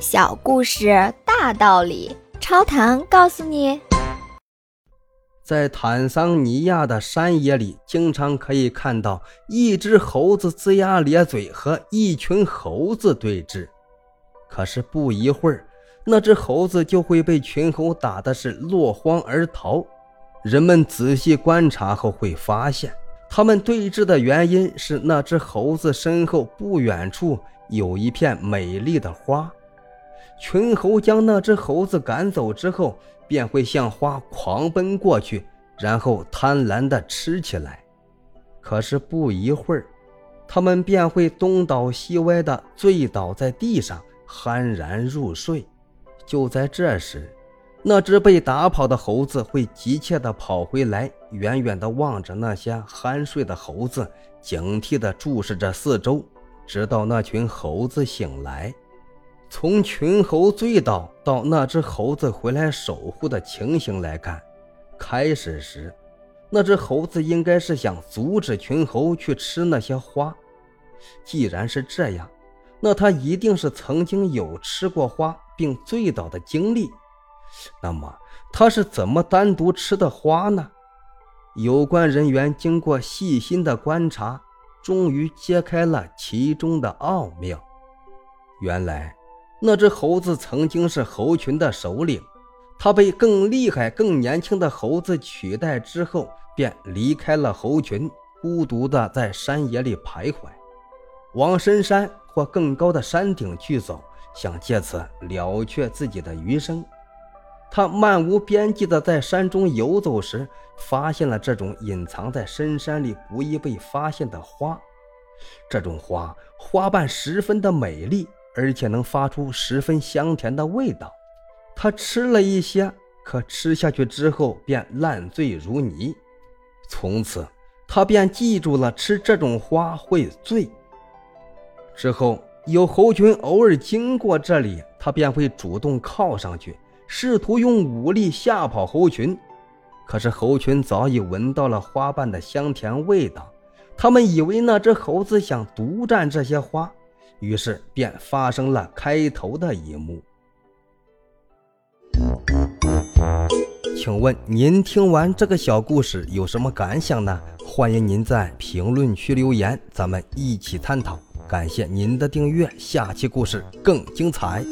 小故事大道理，超糖告诉你：在坦桑尼亚的山野里，经常可以看到一只猴子龇牙咧嘴和一群猴子对峙。可是不一会儿，那只猴子就会被群猴打的是落荒而逃。人们仔细观察后会发现，他们对峙的原因是那只猴子身后不远处有一片美丽的花。群猴将那只猴子赶走之后，便会向花狂奔过去，然后贪婪地吃起来。可是不一会儿，他们便会东倒西歪地醉倒在地上，酣然入睡。就在这时，那只被打跑的猴子会急切地跑回来，远远地望着那些酣睡的猴子，警惕地注视着四周，直到那群猴子醒来。从群猴醉倒到那只猴子回来守护的情形来看，开始时，那只猴子应该是想阻止群猴去吃那些花。既然是这样，那它一定是曾经有吃过花并醉倒的经历。那么，它是怎么单独吃的花呢？有关人员经过细心的观察，终于揭开了其中的奥妙。原来。那只猴子曾经是猴群的首领，它被更厉害、更年轻的猴子取代之后，便离开了猴群，孤独地在山野里徘徊，往深山或更高的山顶去走，想借此了却自己的余生。他漫无边际地在山中游走时，发现了这种隐藏在深山里不易被发现的花。这种花花瓣十分的美丽。而且能发出十分香甜的味道。他吃了一些，可吃下去之后便烂醉如泥。从此，他便记住了吃这种花会醉。之后，有猴群偶尔经过这里，他便会主动靠上去，试图用武力吓跑猴群。可是，猴群早已闻到了花瓣的香甜味道，他们以为那只猴子想独占这些花。于是便发生了开头的一幕。请问您听完这个小故事有什么感想呢？欢迎您在评论区留言，咱们一起探讨。感谢您的订阅，下期故事更精彩。